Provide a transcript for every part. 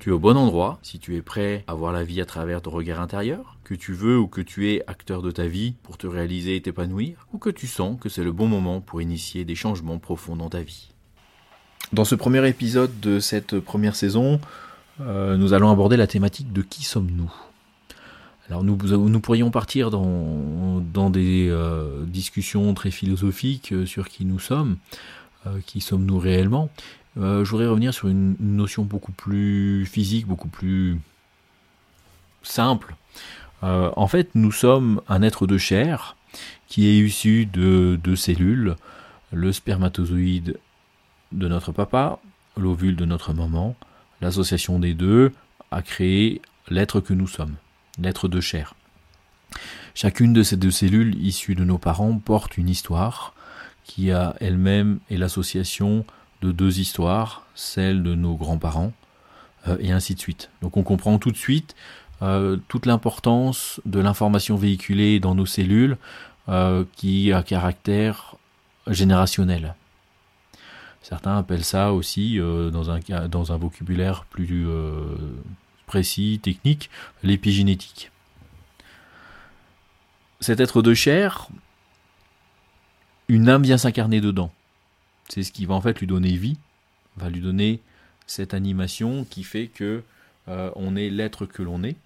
Tu es au bon endroit si tu es prêt à voir la vie à travers ton regard intérieur, que tu veux ou que tu es acteur de ta vie pour te réaliser et t'épanouir, ou que tu sens que c'est le bon moment pour initier des changements profonds dans ta vie. Dans ce premier épisode de cette première saison, euh, nous allons aborder la thématique de qui sommes-nous alors nous, nous, pourrions partir dans, dans des euh, discussions très philosophiques sur qui nous sommes, euh, qui sommes-nous réellement, euh, je voudrais revenir sur une, notion beaucoup plus physique, beaucoup plus simple. Euh, en fait, nous sommes un être de chair qui est issu de deux cellules, le spermatozoïde de notre papa, l'ovule de notre maman. L'association des deux a créé l'être que nous sommes, l'être de chair. Chacune de ces deux cellules issues de nos parents porte une histoire qui a elle-même et l'association de deux histoires, celle de nos grands-parents, euh, et ainsi de suite. Donc on comprend tout de suite euh, toute l'importance de l'information véhiculée dans nos cellules euh, qui a caractère générationnel. Certains appellent ça aussi, dans, un, dans un vocabulaire plus précis, technique, l'épigénétique. Cet être de chair, une âme vient s'incarner dedans. C'est ce qui va en fait lui donner vie, va lui donner cette animation qui fait que euh, on est l'être que l'on est.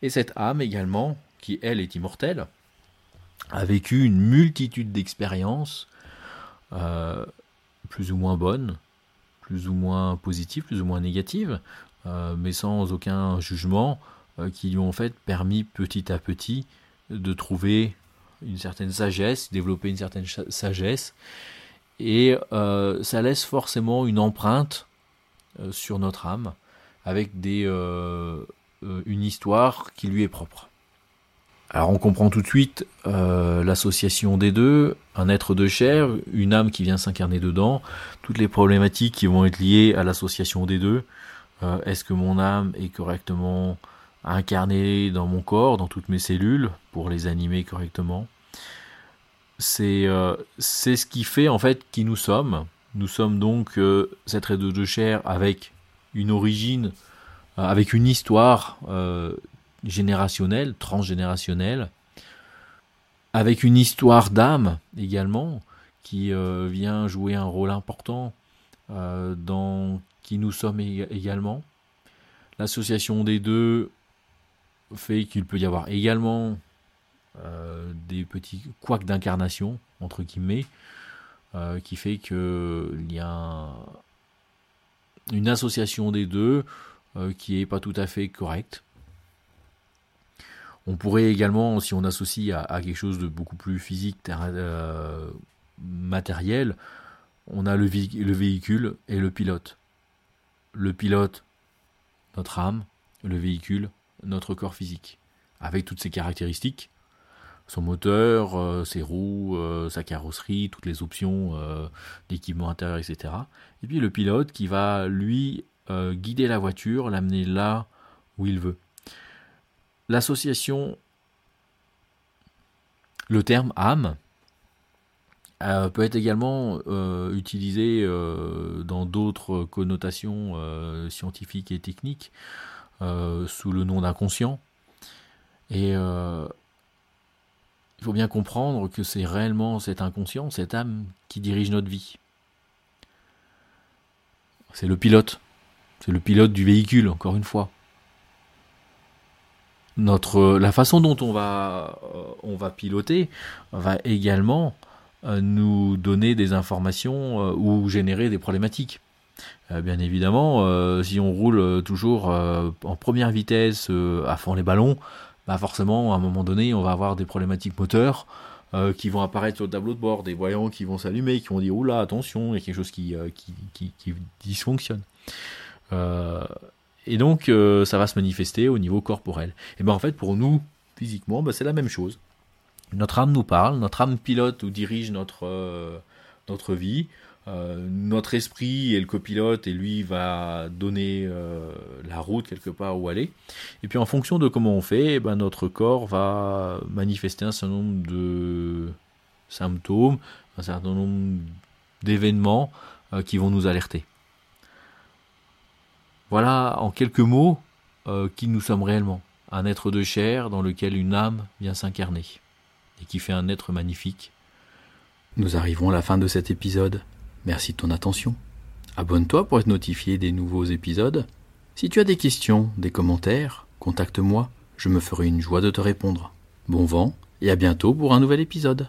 Et cette âme également, qui elle est immortelle, a vécu une multitude d'expériences, euh, plus ou moins bonnes, plus ou moins positives, plus ou moins négatives, euh, mais sans aucun jugement, qui lui ont en fait permis petit à petit de trouver une certaine sagesse, développer une certaine sagesse, et euh, ça laisse forcément une empreinte euh, sur notre âme avec des, euh, une histoire qui lui est propre. Alors on comprend tout de suite l'association des deux, un être de chair, une âme qui vient s'incarner dedans, toutes les problématiques qui vont être liées à l'association des deux. Est-ce que mon âme est correctement incarnée dans mon corps, dans toutes mes cellules, pour les animer correctement? C'est euh, c'est ce qui fait en fait qui nous sommes. Nous sommes donc euh, cette raie de chair avec une origine, euh, avec une histoire générationnelle, transgénérationnelle, avec une histoire d'âme également qui vient jouer un rôle important dans qui nous sommes également. L'association des deux fait qu'il peut y avoir également euh, des petits couacs d'incarnation, entre guillemets, euh, qui fait qu'il y a une association des deux euh, qui est pas tout à fait correcte. On pourrait également, si on associe à, quelque chose de beaucoup plus physique, matériel, on a le, le, véhicule et le pilote. Le pilote, notre âme, le véhicule, notre corps physique. Avec toutes ces caractéristiques, son moteur, euh, ses roues, euh, sa carrosserie, toutes les options euh, d'équipement intérieur, etc. Et puis le pilote qui va, lui, guider la voiture, l'amener là où il veut. L'association, le terme âme, peut être également utilisé dans d'autres connotations scientifiques et techniques sous le nom d'inconscient. Et il faut bien comprendre que c'est réellement cet inconscient, cette âme qui dirige notre vie. C'est le pilote. C'est le pilote du véhicule, encore une fois. Notre, la façon dont on va, euh, on va piloter va également euh, nous donner des informations euh, ou générer des problématiques. bien évidemment, si on roule toujours en première vitesse à fond les ballons, bah, forcément, à un moment donné, on va avoir des problématiques moteurs euh, qui vont apparaître sur le tableau de bord, des voyants qui vont s'allumer, qui vont dire oula, attention, il y a quelque chose qui, euh, qui, dysfonctionne. Euh, et donc, ça va se manifester au niveau corporel. Et ben en fait, pour nous, physiquement, ben, c'est la même chose. Notre âme nous parle, notre âme pilote ou dirige notre, notre vie. Euh, notre esprit est le copilote et lui va donner euh, la route quelque part où aller. Et puis en fonction de comment on fait, eh ben, notre corps va manifester un certain nombre de symptômes, un certain nombre d'événements euh, qui vont nous alerter. Voilà en quelques mots qui nous sommes réellement. Un être de chair dans lequel une âme vient s'incarner et qui fait un être magnifique. Nous arrivons à la fin de cet épisode. Merci de ton attention. Abonne-toi pour être notifié des nouveaux épisodes. Si tu as des questions, des commentaires, contacte-moi, je me ferai une joie de te répondre. Bon vent et à bientôt pour un nouvel épisode.